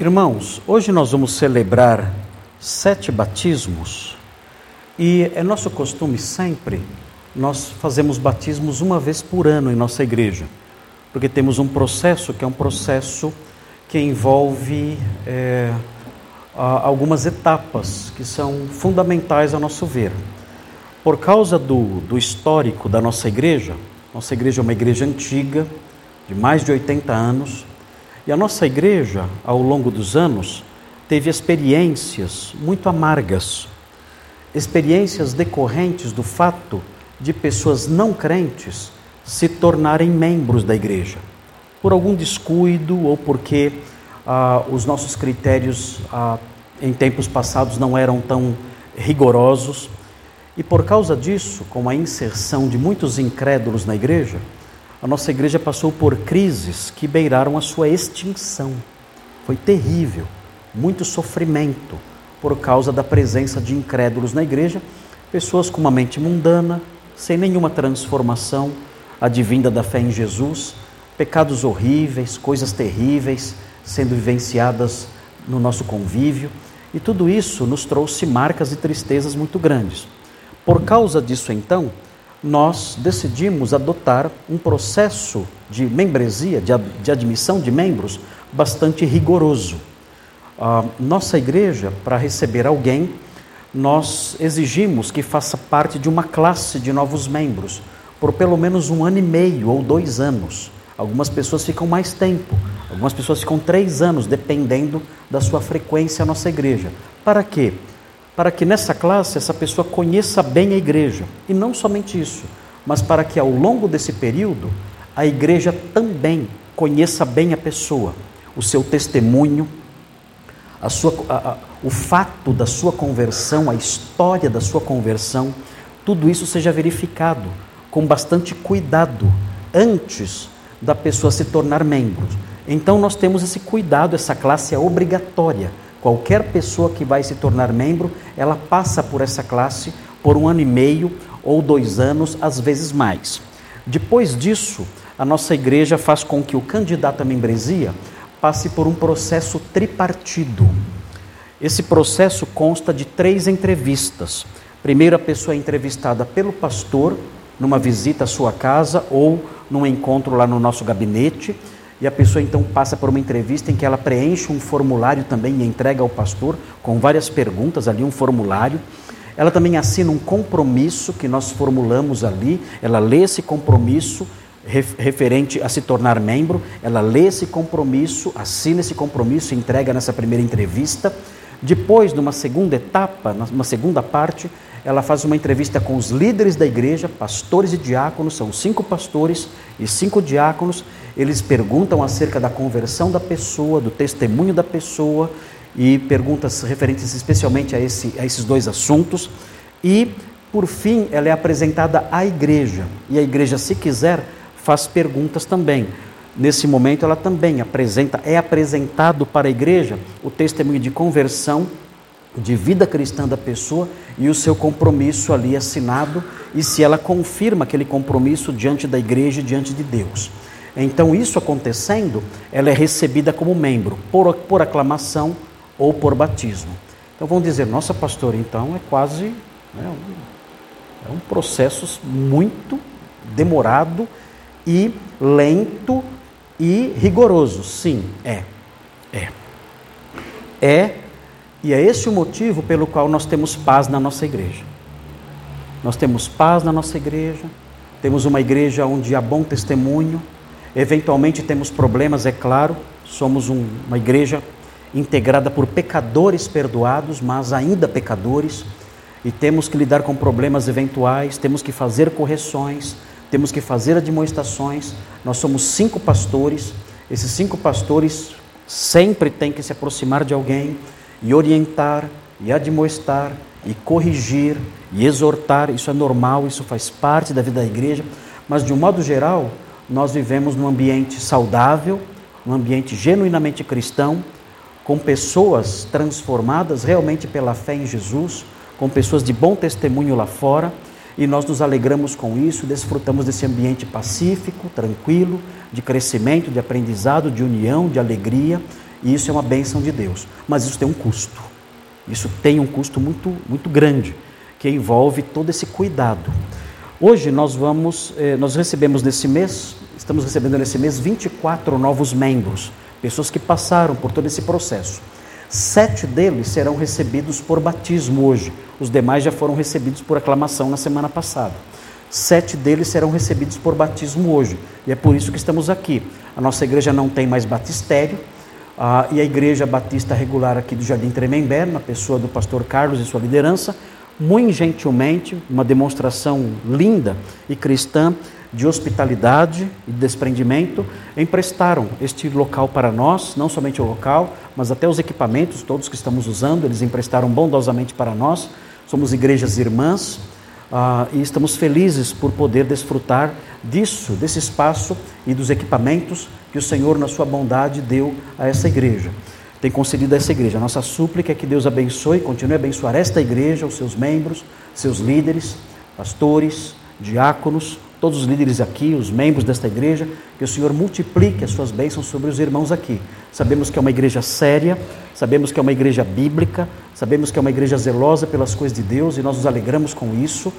Irmãos, hoje nós vamos celebrar sete batismos e é nosso costume sempre, nós fazemos batismos uma vez por ano em nossa igreja, porque temos um processo que é um processo que envolve é, algumas etapas que são fundamentais a nosso ver. Por causa do, do histórico da nossa igreja, nossa igreja é uma igreja antiga, de mais de 80 anos, e a nossa igreja, ao longo dos anos, teve experiências muito amargas, experiências decorrentes do fato de pessoas não crentes se tornarem membros da igreja, por algum descuido ou porque ah, os nossos critérios ah, em tempos passados não eram tão rigorosos. E por causa disso, com a inserção de muitos incrédulos na igreja, a nossa igreja passou por crises que beiraram a sua extinção. Foi terrível, muito sofrimento por causa da presença de incrédulos na igreja, pessoas com uma mente mundana, sem nenhuma transformação advinda da fé em Jesus, pecados horríveis, coisas terríveis sendo vivenciadas no nosso convívio, e tudo isso nos trouxe marcas e tristezas muito grandes. Por causa disso, então, nós decidimos adotar um processo de membresia, de, de admissão de membros, bastante rigoroso. Nossa igreja, para receber alguém, nós exigimos que faça parte de uma classe de novos membros, por pelo menos um ano e meio ou dois anos. Algumas pessoas ficam mais tempo, algumas pessoas ficam três anos, dependendo da sua frequência à nossa igreja. Para quê? Para que nessa classe essa pessoa conheça bem a igreja. E não somente isso, mas para que ao longo desse período a igreja também conheça bem a pessoa, o seu testemunho, a sua, a, a, o fato da sua conversão, a história da sua conversão, tudo isso seja verificado com bastante cuidado antes da pessoa se tornar membro. Então nós temos esse cuidado, essa classe é obrigatória Qualquer pessoa que vai se tornar membro, ela passa por essa classe por um ano e meio ou dois anos, às vezes mais. Depois disso, a nossa igreja faz com que o candidato à membresia passe por um processo tripartido. Esse processo consta de três entrevistas. Primeiro, a pessoa é entrevistada pelo pastor numa visita à sua casa ou num encontro lá no nosso gabinete e a pessoa então passa por uma entrevista em que ela preenche um formulário também e entrega ao pastor com várias perguntas ali, um formulário. Ela também assina um compromisso que nós formulamos ali, ela lê esse compromisso referente a se tornar membro, ela lê esse compromisso, assina esse compromisso e entrega nessa primeira entrevista. Depois, numa segunda etapa, numa segunda parte, ela faz uma entrevista com os líderes da igreja, pastores e diáconos, são cinco pastores e cinco diáconos. Eles perguntam acerca da conversão da pessoa, do testemunho da pessoa e perguntas referentes especialmente a, esse, a esses dois assuntos. E, por fim, ela é apresentada à igreja e a igreja, se quiser, faz perguntas também. Nesse momento, ela também apresenta, é apresentado para a igreja o testemunho de conversão de vida cristã da pessoa e o seu compromisso ali assinado e se ela confirma aquele compromisso diante da igreja e diante de Deus. Então, isso acontecendo, ela é recebida como membro, por, por aclamação ou por batismo. Então, vão dizer, nossa pastora, então é quase né, um, é um processo muito demorado e lento e rigoroso. Sim, é. É. É e é esse o motivo pelo qual nós temos paz na nossa igreja. Nós temos paz na nossa igreja, temos uma igreja onde há bom testemunho, eventualmente temos problemas, é claro, somos um, uma igreja integrada por pecadores perdoados, mas ainda pecadores, e temos que lidar com problemas eventuais, temos que fazer correções, temos que fazer admoestações. Nós somos cinco pastores, esses cinco pastores sempre têm que se aproximar de alguém, e orientar, e admoestar, e corrigir, e exortar. Isso é normal, isso faz parte da vida da igreja, mas de um modo geral, nós vivemos num ambiente saudável, num ambiente genuinamente cristão, com pessoas transformadas realmente pela fé em Jesus, com pessoas de bom testemunho lá fora, e nós nos alegramos com isso, desfrutamos desse ambiente pacífico, tranquilo, de crescimento, de aprendizado, de união, de alegria e isso é uma bênção de Deus. Mas isso tem um custo. Isso tem um custo muito, muito grande, que envolve todo esse cuidado. Hoje nós vamos, eh, nós recebemos nesse mês, estamos recebendo nesse mês 24 novos membros, pessoas que passaram por todo esse processo. Sete deles serão recebidos por batismo hoje, os demais já foram recebidos por aclamação na semana passada. Sete deles serão recebidos por batismo hoje, e é por isso que estamos aqui. A nossa igreja não tem mais batistério, ah, e a Igreja Batista Regular aqui do Jardim Tremembé, na pessoa do pastor Carlos e sua liderança, muito gentilmente, uma demonstração linda e cristã de hospitalidade e desprendimento, emprestaram este local para nós, não somente o local, mas até os equipamentos todos que estamos usando, eles emprestaram bondosamente para nós. Somos igrejas irmãs ah, e estamos felizes por poder desfrutar disso, desse espaço e dos equipamentos que o Senhor, na sua bondade, deu a essa igreja tem concedido a essa igreja. A nossa súplica é que Deus abençoe e continue a abençoar esta igreja, os seus membros, seus líderes, pastores, diáconos, todos os líderes aqui, os membros desta igreja, que o Senhor multiplique as suas bênçãos sobre os irmãos aqui. Sabemos que é uma igreja séria, sabemos que é uma igreja bíblica, sabemos que é uma igreja zelosa pelas coisas de Deus e nós nos alegramos com isso.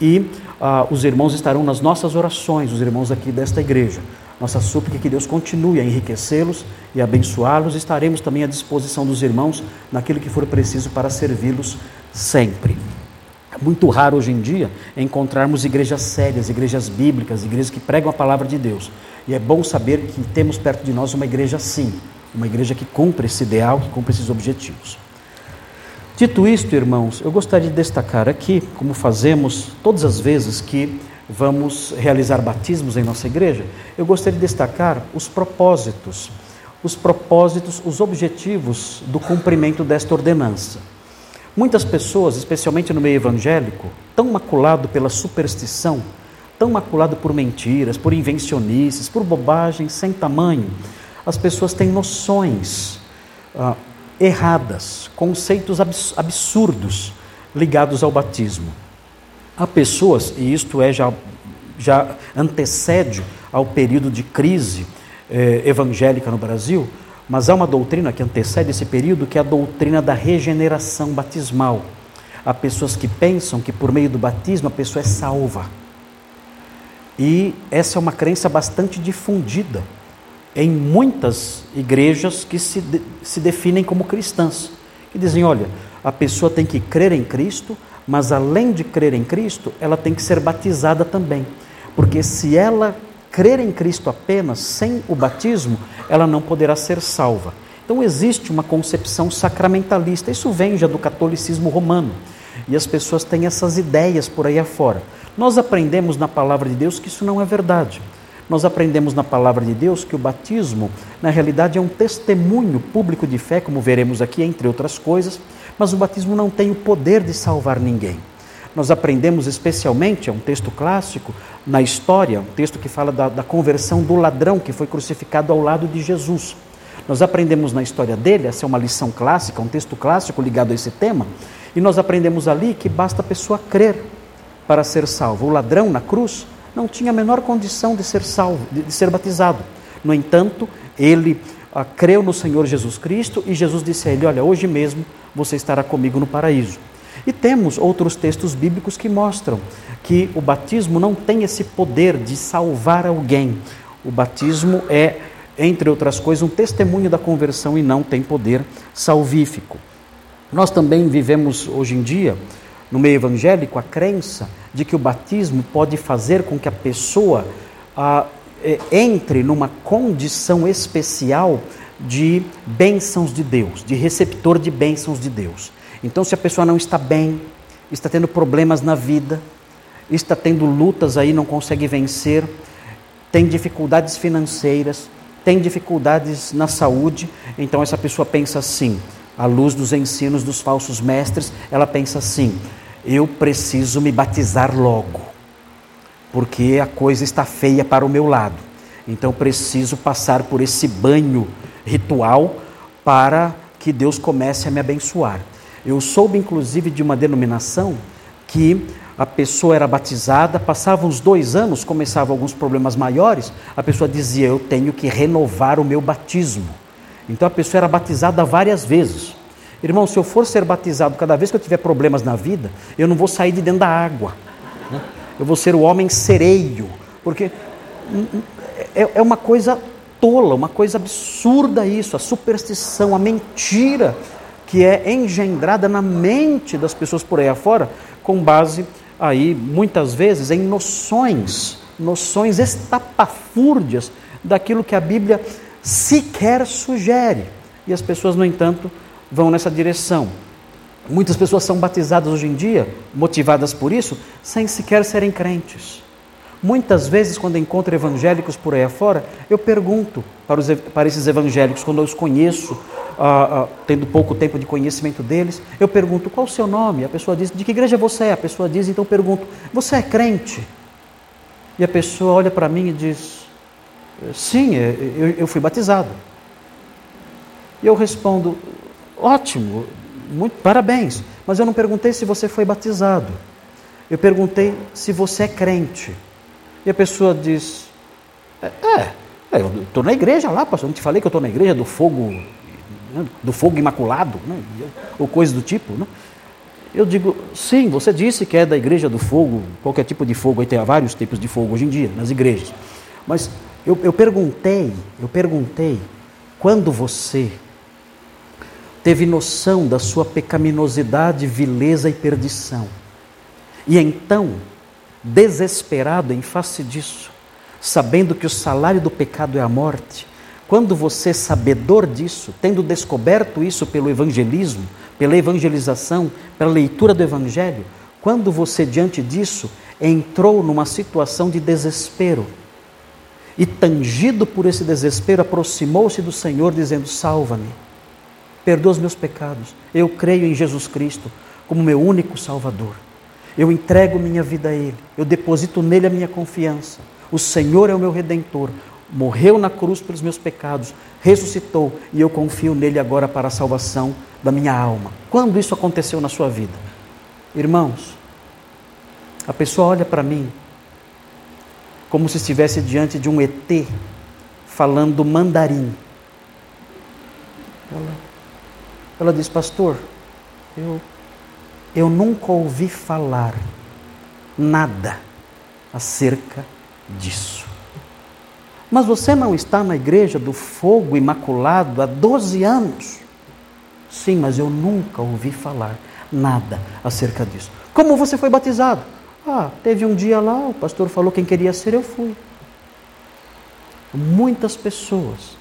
E uh, os irmãos estarão nas nossas orações, os irmãos aqui desta igreja. Nossa súplica é que Deus continue a enriquecê-los e abençoá-los. Estaremos também à disposição dos irmãos naquilo que for preciso para servi-los sempre. É muito raro hoje em dia encontrarmos igrejas sérias, igrejas bíblicas, igrejas que pregam a palavra de Deus. E é bom saber que temos perto de nós uma igreja assim, uma igreja que cumpre esse ideal, que cumpre esses objetivos. Dito isto, irmãos, eu gostaria de destacar aqui, como fazemos todas as vezes que vamos realizar batismos em nossa igreja, eu gostaria de destacar os propósitos, os propósitos, os objetivos do cumprimento desta ordenança. Muitas pessoas, especialmente no meio evangélico, tão maculado pela superstição, tão maculado por mentiras, por invencionices, por bobagens sem tamanho, as pessoas têm noções ah, erradas, conceitos absurdos ligados ao batismo. Há pessoas, e isto é já, já antecede ao período de crise eh, evangélica no Brasil, mas há uma doutrina que antecede esse período, que é a doutrina da regeneração batismal. Há pessoas que pensam que por meio do batismo a pessoa é salva. E essa é uma crença bastante difundida em muitas igrejas que se, de, se definem como cristãs. Que dizem: olha, a pessoa tem que crer em Cristo, mas além de crer em Cristo, ela tem que ser batizada também. Porque se ela crer em Cristo apenas, sem o batismo, ela não poderá ser salva. Então existe uma concepção sacramentalista, isso vem já do catolicismo romano. E as pessoas têm essas ideias por aí afora. Nós aprendemos na palavra de Deus que isso não é verdade. Nós aprendemos na palavra de Deus que o batismo, na realidade, é um testemunho público de fé, como veremos aqui, entre outras coisas, mas o batismo não tem o poder de salvar ninguém. Nós aprendemos especialmente, é um texto clássico na história, um texto que fala da, da conversão do ladrão que foi crucificado ao lado de Jesus. Nós aprendemos na história dele, essa é uma lição clássica, um texto clássico ligado a esse tema, e nós aprendemos ali que basta a pessoa crer para ser salvo. O ladrão na cruz não tinha a menor condição de ser salvo, de, de ser batizado. No entanto, ele ah, creu no Senhor Jesus Cristo e Jesus disse a ele: Olha, hoje mesmo você estará comigo no paraíso. E temos outros textos bíblicos que mostram que o batismo não tem esse poder de salvar alguém. O batismo é, entre outras coisas, um testemunho da conversão e não tem poder salvífico. Nós também vivemos hoje em dia, no meio evangélico, a crença de que o batismo pode fazer com que a pessoa ah, entre numa condição especial de bênçãos de Deus, de receptor de bênçãos de Deus. Então, se a pessoa não está bem, está tendo problemas na vida, está tendo lutas aí, não consegue vencer, tem dificuldades financeiras, tem dificuldades na saúde, então essa pessoa pensa assim, à luz dos ensinos dos falsos mestres, ela pensa assim: eu preciso me batizar logo, porque a coisa está feia para o meu lado. Então preciso passar por esse banho ritual para que Deus comece a me abençoar. Eu soube inclusive de uma denominação que a pessoa era batizada, passavam uns dois anos, começavam alguns problemas maiores, a pessoa dizia: Eu tenho que renovar o meu batismo. Então a pessoa era batizada várias vezes. Irmão, se eu for ser batizado cada vez que eu tiver problemas na vida, eu não vou sair de dentro da água. Né? Eu vou ser o homem sereio. Porque hum, hum, é, é uma coisa tola, uma coisa absurda isso, a superstição, a mentira que é engendrada na mente das pessoas por aí afora, com base aí muitas vezes em noções, noções estapafúrdias daquilo que a Bíblia sequer sugere. E as pessoas, no entanto, vão nessa direção. Muitas pessoas são batizadas hoje em dia, motivadas por isso, sem sequer serem crentes. Muitas vezes, quando encontro evangélicos por aí afora, eu pergunto para, os, para esses evangélicos, quando eu os conheço, ah, ah, tendo pouco tempo de conhecimento deles, eu pergunto qual o seu nome? A pessoa diz: de que igreja você é? A pessoa diz, então eu pergunto: você é crente? E a pessoa olha para mim e diz: sim, é, eu, eu fui batizado. E eu respondo: ótimo, muito parabéns, mas eu não perguntei se você foi batizado. Eu perguntei se você é crente. E a pessoa diz: É, é, é eu estou na igreja lá, pastor. Não te falei que eu estou na igreja do fogo, né, do fogo imaculado, né, ou coisa do tipo. Né? Eu digo: Sim, você disse que é da igreja do fogo, qualquer tipo de fogo. Aí tem vários tipos de fogo hoje em dia nas igrejas. Mas eu, eu perguntei, eu perguntei, quando você teve noção da sua pecaminosidade, vileza e perdição. E então desesperado em face disso, sabendo que o salário do pecado é a morte, quando você, sabedor disso, tendo descoberto isso pelo evangelismo, pela evangelização, pela leitura do evangelho, quando você, diante disso, entrou numa situação de desespero e, tangido por esse desespero, aproximou-se do Senhor, dizendo: Salva-me, perdoa os meus pecados, eu creio em Jesus Cristo como meu único Salvador. Eu entrego minha vida a Ele, eu deposito nele a minha confiança. O Senhor é o meu redentor, morreu na cruz pelos meus pecados, ressuscitou e eu confio nele agora para a salvação da minha alma. Quando isso aconteceu na sua vida? Irmãos, a pessoa olha para mim como se estivesse diante de um ET falando mandarim. Ela, ela diz, pastor, eu eu nunca ouvi falar nada acerca disso. Mas você não está na igreja do fogo imaculado há 12 anos? Sim, mas eu nunca ouvi falar nada acerca disso. Como você foi batizado? Ah, teve um dia lá, o pastor falou quem queria ser, eu fui. Muitas pessoas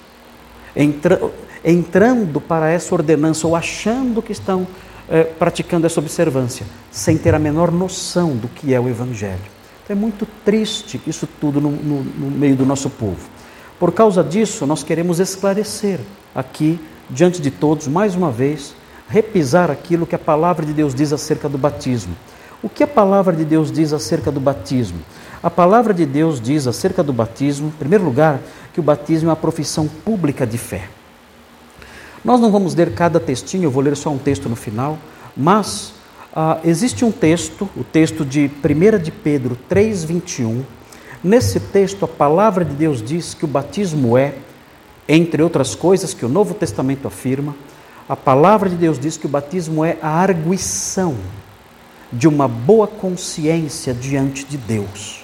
entra, entrando para essa ordenança ou achando que estão é, praticando essa observância, sem ter a menor noção do que é o Evangelho. Então é muito triste isso tudo no, no, no meio do nosso povo. Por causa disso, nós queremos esclarecer aqui, diante de todos, mais uma vez, repisar aquilo que a palavra de Deus diz acerca do batismo. O que a palavra de Deus diz acerca do batismo? A palavra de Deus diz acerca do batismo, em primeiro lugar, que o batismo é uma profissão pública de fé. Nós não vamos ler cada textinho, eu vou ler só um texto no final, mas ah, existe um texto, o texto de 1 de Pedro 3,21. Nesse texto, a palavra de Deus diz que o batismo é, entre outras coisas que o Novo Testamento afirma, a palavra de Deus diz que o batismo é a arguição de uma boa consciência diante de Deus.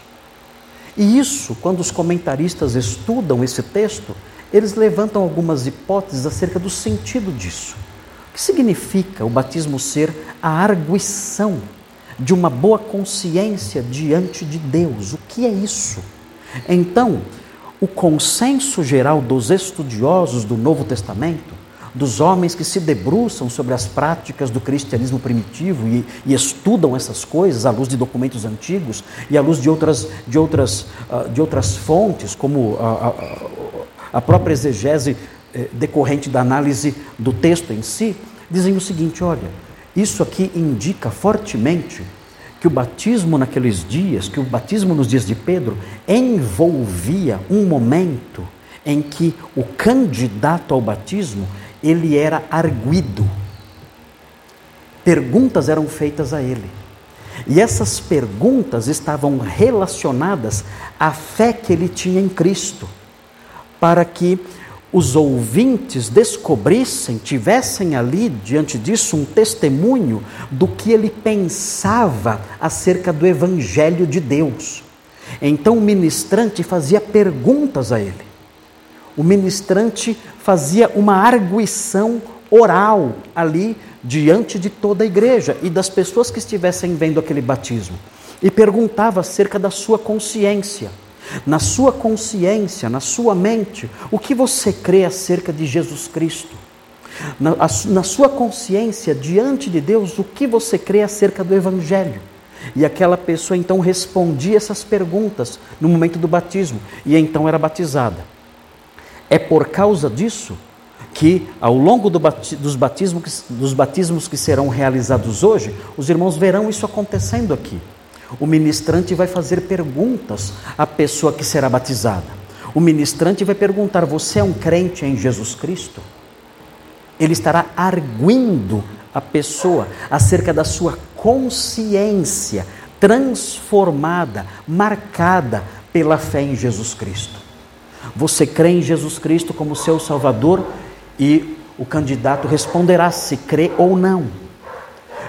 E isso, quando os comentaristas estudam esse texto, eles levantam algumas hipóteses acerca do sentido disso. O que significa o batismo ser a arguição de uma boa consciência diante de Deus? O que é isso? Então, o consenso geral dos estudiosos do Novo Testamento, dos homens que se debruçam sobre as práticas do cristianismo primitivo e, e estudam essas coisas à luz de documentos antigos e à luz de outras, de outras, uh, de outras fontes, como uh, uh, a própria exegese eh, decorrente da análise do texto em si, dizem o seguinte: olha, isso aqui indica fortemente que o batismo naqueles dias, que o batismo nos dias de Pedro, envolvia um momento em que o candidato ao batismo ele era arguido. Perguntas eram feitas a ele. E essas perguntas estavam relacionadas à fé que ele tinha em Cristo para que os ouvintes descobrissem, tivessem ali diante disso um testemunho do que ele pensava acerca do Evangelho de Deus. Então o ministrante fazia perguntas a ele. O ministrante fazia uma arguição oral ali diante de toda a igreja e das pessoas que estivessem vendo aquele batismo e perguntava acerca da sua consciência. Na sua consciência, na sua mente, o que você crê acerca de Jesus Cristo? Na, na sua consciência, diante de Deus, o que você crê acerca do Evangelho? E aquela pessoa então respondia essas perguntas no momento do batismo e então era batizada. É por causa disso que, ao longo do dos, batismos, dos batismos que serão realizados hoje, os irmãos verão isso acontecendo aqui. O ministrante vai fazer perguntas à pessoa que será batizada. O ministrante vai perguntar: Você é um crente em Jesus Cristo? Ele estará arguindo a pessoa acerca da sua consciência transformada, marcada pela fé em Jesus Cristo. Você crê em Jesus Cristo como seu Salvador e o candidato responderá se crê ou não.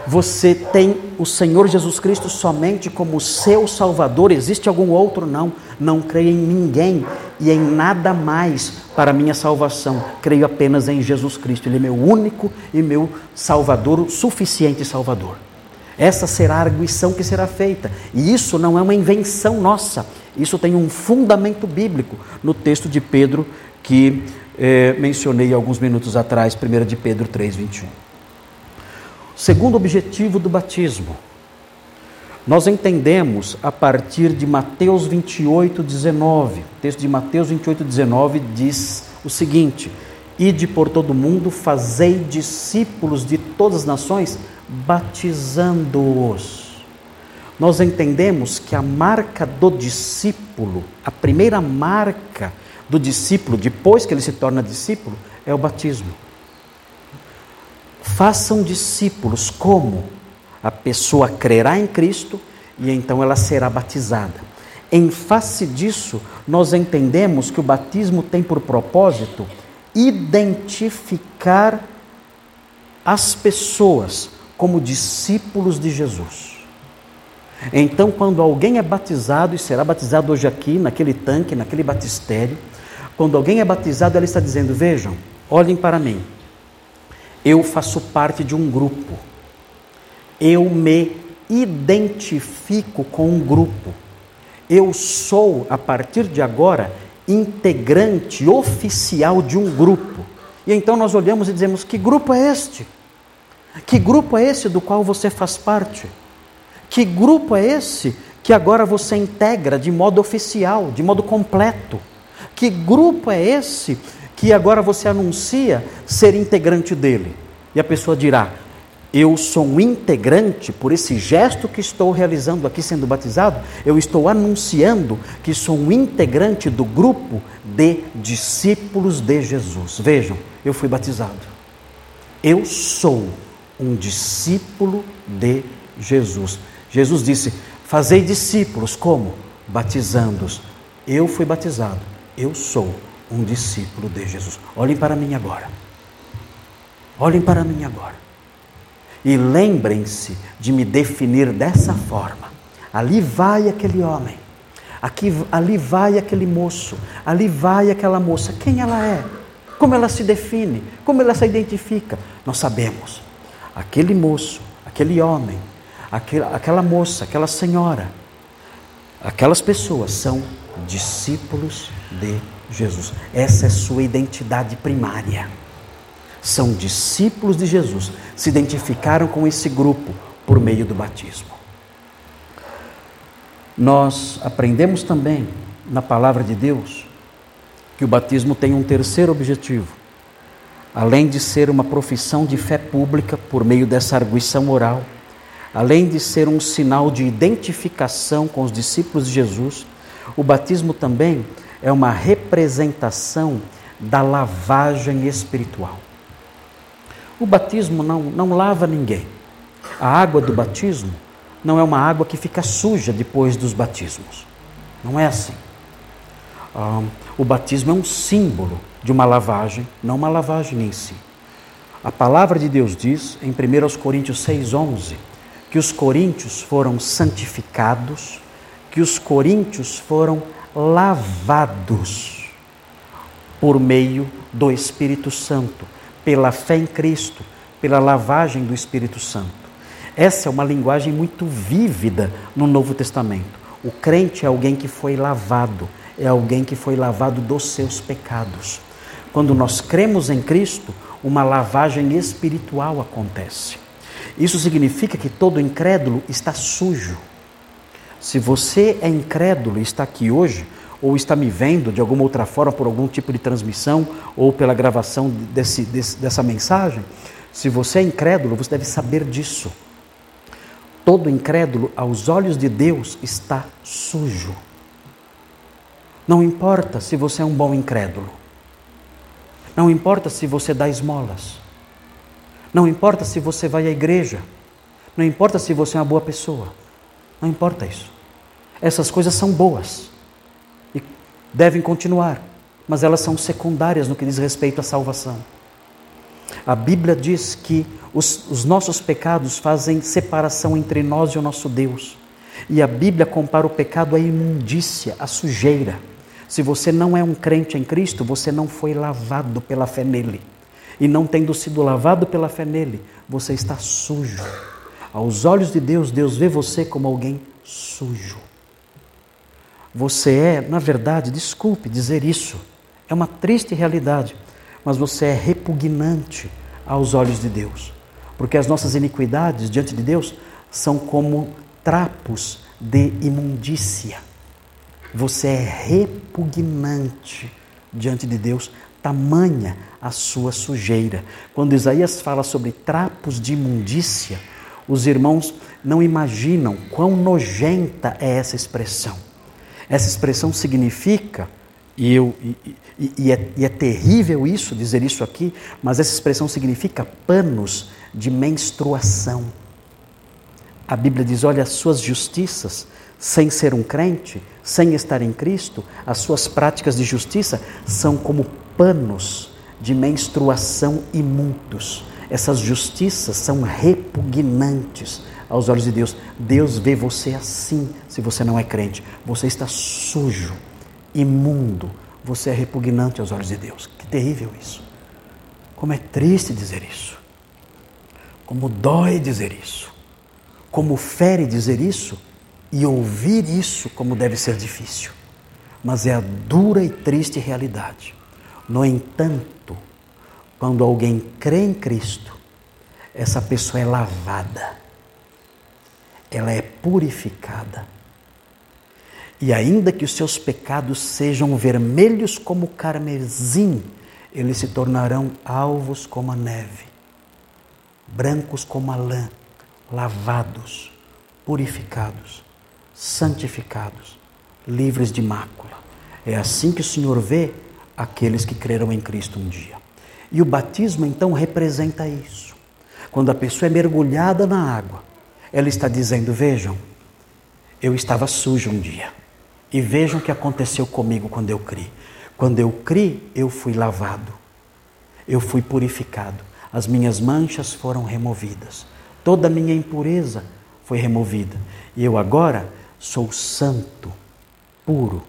Você tem o Senhor Jesus Cristo somente como seu Salvador? Existe algum outro? Não. Não creio em ninguém e em nada mais para minha salvação. Creio apenas em Jesus Cristo. Ele é meu único e meu Salvador, suficiente Salvador. Essa será a arguição que será feita. E isso não é uma invenção nossa. Isso tem um fundamento bíblico no texto de Pedro que eh, mencionei alguns minutos atrás, 1 de Pedro 3, 21. Segundo objetivo do batismo, nós entendemos a partir de Mateus 28, 19. O texto de Mateus 28, 19 diz o seguinte: Ide por todo o mundo, fazei discípulos de todas as nações, batizando-os. Nós entendemos que a marca do discípulo, a primeira marca do discípulo, depois que ele se torna discípulo, é o batismo. Façam discípulos como? A pessoa crerá em Cristo e então ela será batizada. Em face disso, nós entendemos que o batismo tem por propósito identificar as pessoas como discípulos de Jesus. Então, quando alguém é batizado e será batizado hoje aqui, naquele tanque, naquele batistério, quando alguém é batizado, ela está dizendo: Vejam, olhem para mim, eu faço parte de um grupo, eu me identifico com um grupo, eu sou, a partir de agora, integrante oficial de um grupo. E então nós olhamos e dizemos: Que grupo é este? Que grupo é esse do qual você faz parte? Que grupo é esse que agora você integra de modo oficial, de modo completo? Que grupo é esse que agora você anuncia ser integrante dele. E a pessoa dirá: Eu sou um integrante por esse gesto que estou realizando aqui sendo batizado, eu estou anunciando que sou um integrante do grupo de discípulos de Jesus. Vejam, eu fui batizado. Eu sou um discípulo de Jesus. Jesus disse: Fazei discípulos, como? Batizando-os. Eu fui batizado, eu sou um discípulo de Jesus. Olhem para mim agora. Olhem para mim agora. E lembrem-se de me definir dessa forma. Ali vai aquele homem. Aqui, ali vai aquele moço. Ali vai aquela moça. Quem ela é? Como ela se define? Como ela se identifica? Nós sabemos. Aquele moço, aquele homem, aquela, aquela moça, aquela senhora, aquelas pessoas são discípulos de Jesus. Essa é sua identidade primária. São discípulos de Jesus, se identificaram com esse grupo por meio do batismo. Nós aprendemos também na palavra de Deus que o batismo tem um terceiro objetivo. Além de ser uma profissão de fé pública por meio dessa arguição oral, além de ser um sinal de identificação com os discípulos de Jesus, o batismo também é uma representação da lavagem espiritual. O batismo não, não lava ninguém. A água do batismo não é uma água que fica suja depois dos batismos. Não é assim. Ah, o batismo é um símbolo de uma lavagem, não uma lavagem em si. A palavra de Deus diz em 1 Coríntios 6,11 que os coríntios foram santificados, que os coríntios foram lavados por meio do Espírito Santo, pela fé em Cristo, pela lavagem do Espírito Santo. Essa é uma linguagem muito vívida no Novo Testamento. O crente é alguém que foi lavado, é alguém que foi lavado dos seus pecados. Quando nós cremos em Cristo, uma lavagem espiritual acontece. Isso significa que todo incrédulo está sujo. Se você é incrédulo e está aqui hoje, ou está me vendo de alguma outra forma por algum tipo de transmissão ou pela gravação desse, desse, dessa mensagem, se você é incrédulo, você deve saber disso. Todo incrédulo, aos olhos de Deus, está sujo. Não importa se você é um bom incrédulo. Não importa se você dá esmolas. Não importa se você vai à igreja. Não importa se você é uma boa pessoa. Não importa isso. Essas coisas são boas e devem continuar, mas elas são secundárias no que diz respeito à salvação. A Bíblia diz que os, os nossos pecados fazem separação entre nós e o nosso Deus. E a Bíblia compara o pecado à imundícia, à sujeira. Se você não é um crente em Cristo, você não foi lavado pela fé nele. E não tendo sido lavado pela fé nele, você está sujo. Aos olhos de Deus, Deus vê você como alguém sujo. Você é, na verdade, desculpe dizer isso, é uma triste realidade, mas você é repugnante aos olhos de Deus. Porque as nossas iniquidades diante de Deus são como trapos de imundícia. Você é repugnante diante de Deus, tamanha a sua sujeira. Quando Isaías fala sobre trapos de imundícia, os irmãos não imaginam quão nojenta é essa expressão. Essa expressão significa, e, eu, e, e, e, é, e é terrível isso, dizer isso aqui, mas essa expressão significa panos de menstruação. A Bíblia diz: olha, as suas justiças, sem ser um crente, sem estar em Cristo, as suas práticas de justiça são como panos de menstruação imundos. Essas justiças são repugnantes aos olhos de Deus. Deus vê você assim, se você não é crente. Você está sujo, imundo, você é repugnante aos olhos de Deus. Que terrível isso. Como é triste dizer isso. Como dói dizer isso. Como fere dizer isso e ouvir isso como deve ser difícil. Mas é a dura e triste realidade. No entanto, quando alguém crê em Cristo, essa pessoa é lavada, ela é purificada. E ainda que os seus pecados sejam vermelhos como carmesim, eles se tornarão alvos como a neve, brancos como a lã, lavados, purificados, santificados, livres de mácula. É assim que o Senhor vê aqueles que creram em Cristo um dia. E o batismo então representa isso. Quando a pessoa é mergulhada na água, ela está dizendo: Vejam, eu estava sujo um dia. E vejam o que aconteceu comigo quando eu criei. Quando eu criei, eu fui lavado, eu fui purificado, as minhas manchas foram removidas, toda a minha impureza foi removida. E eu agora sou santo, puro,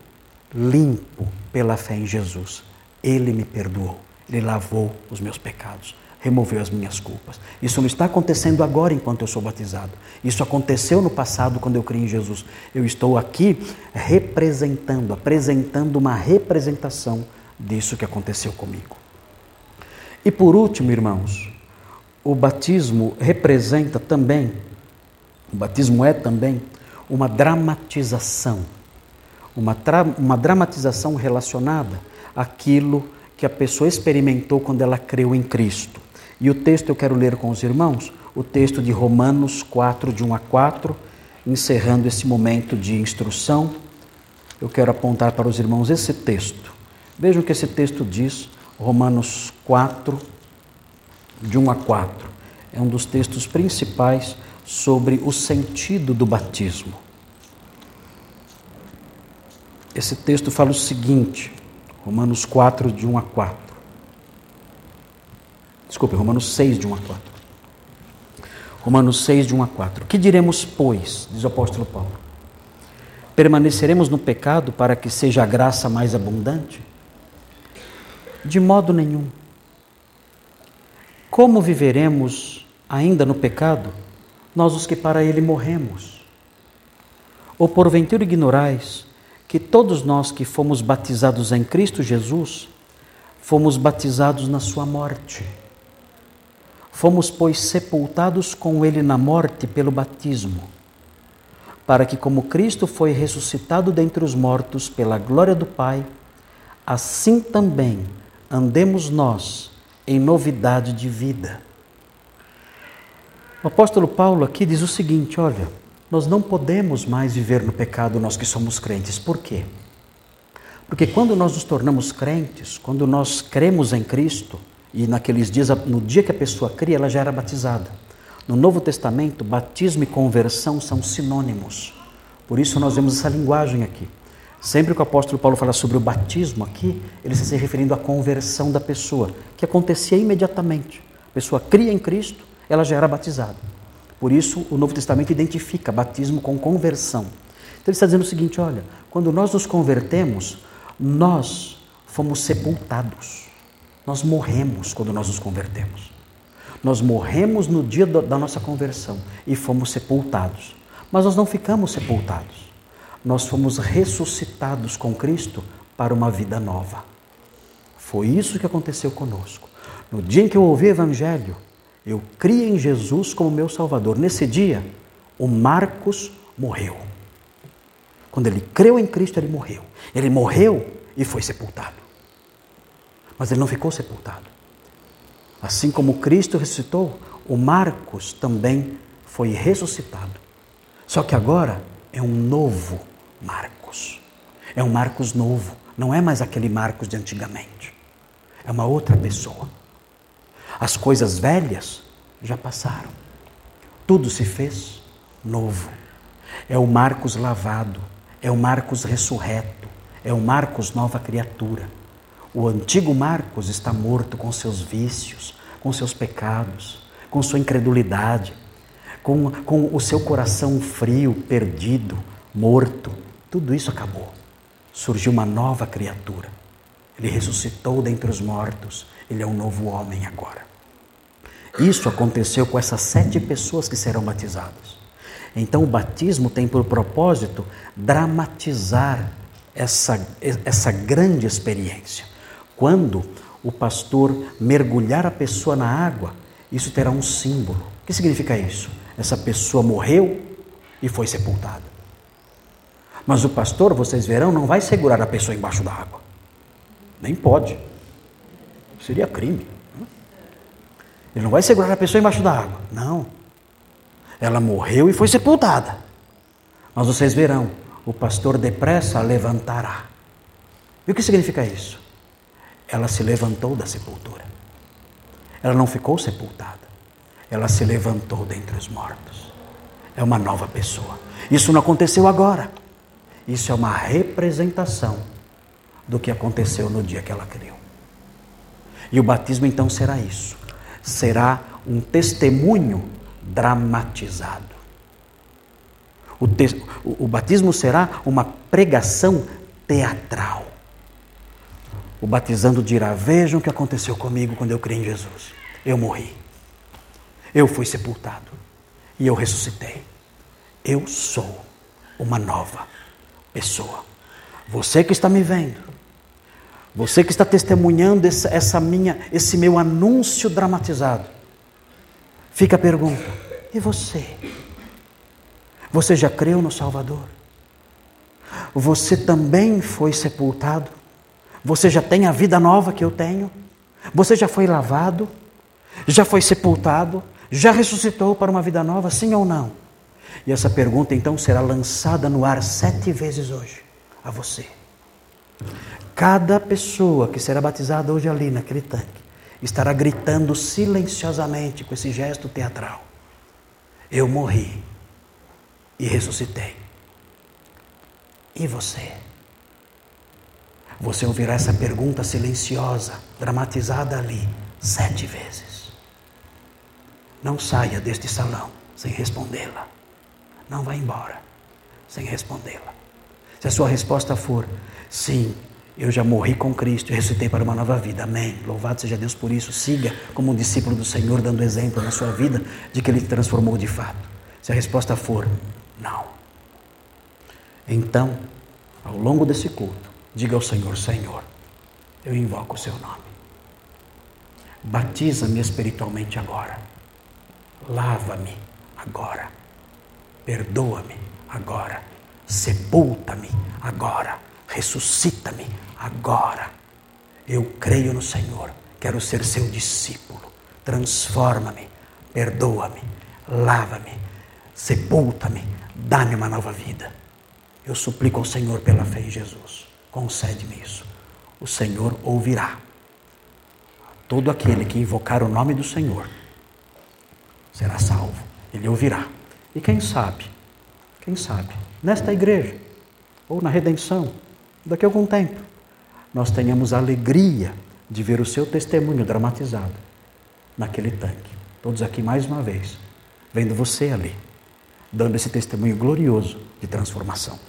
limpo pela fé em Jesus. Ele me perdoou, ele lavou os meus pecados, removeu as minhas culpas. Isso não está acontecendo agora enquanto eu sou batizado. Isso aconteceu no passado quando eu criei em Jesus. Eu estou aqui representando, apresentando uma representação disso que aconteceu comigo. E por último, irmãos, o batismo representa também, o batismo é também uma dramatização, uma, uma dramatização relacionada àquilo que a pessoa experimentou quando ela creu em Cristo. E o texto eu quero ler com os irmãos, o texto de Romanos 4, de 1 a 4, encerrando esse momento de instrução. Eu quero apontar para os irmãos esse texto. Vejam o que esse texto diz, Romanos 4, de 1 a 4. É um dos textos principais sobre o sentido do batismo. Esse texto fala o seguinte, Romanos 4, de 1 a 4. Desculpe, Romanos 6, de 1 a 4. Romanos 6, de 1 a 4. Que diremos, pois, diz o apóstolo Paulo? Permaneceremos no pecado para que seja a graça mais abundante? De modo nenhum. Como viveremos ainda no pecado, nós os que para ele morremos? Ou porventura ignorais que todos nós que fomos batizados em Cristo Jesus, fomos batizados na sua morte? Fomos, pois, sepultados com ele na morte pelo batismo, para que, como Cristo foi ressuscitado dentre os mortos pela glória do Pai, assim também andemos nós em novidade de vida. O apóstolo Paulo aqui diz o seguinte: olha, nós não podemos mais viver no pecado, nós que somos crentes. Por quê? Porque quando nós nos tornamos crentes, quando nós cremos em Cristo, e naqueles dias, no dia que a pessoa cria, ela já era batizada. No Novo Testamento, batismo e conversão são sinônimos. Por isso nós vemos essa linguagem aqui. Sempre que o apóstolo Paulo fala sobre o batismo aqui, ele está se referindo à conversão da pessoa, que acontecia imediatamente. A pessoa cria em Cristo, ela já era batizada. Por isso o Novo Testamento identifica batismo com conversão. Então ele está dizendo o seguinte: olha, quando nós nos convertemos, nós fomos sepultados. Nós morremos quando nós nos convertemos. Nós morremos no dia da nossa conversão e fomos sepultados. Mas nós não ficamos sepultados. Nós fomos ressuscitados com Cristo para uma vida nova. Foi isso que aconteceu conosco. No dia em que eu ouvi o Evangelho, eu criei em Jesus como meu Salvador. Nesse dia, o Marcos morreu. Quando ele creu em Cristo, ele morreu. Ele morreu e foi sepultado mas ele não ficou sepultado. Assim como Cristo ressuscitou, o Marcos também foi ressuscitado. Só que agora é um novo Marcos. É um Marcos novo, não é mais aquele Marcos de antigamente. É uma outra pessoa. As coisas velhas já passaram. Tudo se fez novo. É o Marcos lavado, é o Marcos ressurreto, é o Marcos nova criatura. O antigo Marcos está morto com seus vícios, com seus pecados, com sua incredulidade, com, com o seu coração frio, perdido, morto. Tudo isso acabou. Surgiu uma nova criatura. Ele ressuscitou dentre os mortos. Ele é um novo homem agora. Isso aconteceu com essas sete pessoas que serão batizadas. Então, o batismo tem por propósito dramatizar essa, essa grande experiência. Quando o pastor mergulhar a pessoa na água, isso terá um símbolo. O que significa isso? Essa pessoa morreu e foi sepultada. Mas o pastor, vocês verão, não vai segurar a pessoa embaixo da água. Nem pode. Seria crime. Ele não vai segurar a pessoa embaixo da água. Não. Ela morreu e foi sepultada. Mas vocês verão, o pastor depressa a levantará. E o que significa isso? Ela se levantou da sepultura. Ela não ficou sepultada. Ela se levantou dentre os mortos. É uma nova pessoa. Isso não aconteceu agora. Isso é uma representação do que aconteceu no dia que ela criou. E o batismo então será isso. Será um testemunho dramatizado. O, te... o batismo será uma pregação teatral. O batizando dirá: Vejam o que aconteceu comigo quando eu criei em Jesus. Eu morri. Eu fui sepultado. E eu ressuscitei. Eu sou uma nova pessoa. Você que está me vendo, você que está testemunhando essa, essa minha, esse meu anúncio dramatizado, fica a pergunta: e você? Você já creu no Salvador? Você também foi sepultado? Você já tem a vida nova que eu tenho? Você já foi lavado? Já foi sepultado? Já ressuscitou para uma vida nova, sim ou não? E essa pergunta então será lançada no ar sete vezes hoje a você. Cada pessoa que será batizada hoje ali naquele tanque estará gritando silenciosamente com esse gesto teatral: Eu morri e ressuscitei. E você? Você ouvirá essa pergunta silenciosa, dramatizada ali, sete vezes. Não saia deste salão sem respondê-la. Não vá embora sem respondê-la. Se a sua resposta for sim, eu já morri com Cristo e ressuscitei para uma nova vida. Amém. Louvado seja Deus por isso. Siga como um discípulo do Senhor, dando exemplo na sua vida de que Ele te transformou de fato. Se a resposta for não, então, ao longo desse culto, diga ao Senhor: Senhor, eu invoco o Seu nome. Batiza-me espiritualmente agora. Lava-me agora. Perdoa-me agora. Sepulta-me agora. Ressuscita-me agora. Eu creio no Senhor, quero ser seu discípulo. Transforma-me, perdoa-me, lava-me, sepulta-me, dá-me uma nova vida. Eu suplico ao Senhor pela fé em Jesus. Concede-me isso. O Senhor ouvirá. Todo aquele que invocar o nome do Senhor será salvo. Ele ouvirá. E quem sabe, quem sabe, nesta igreja ou na redenção, daqui a algum tempo, nós tenhamos a alegria de ver o seu testemunho dramatizado naquele tanque. Todos aqui mais uma vez, vendo você ali, dando esse testemunho glorioso de transformação.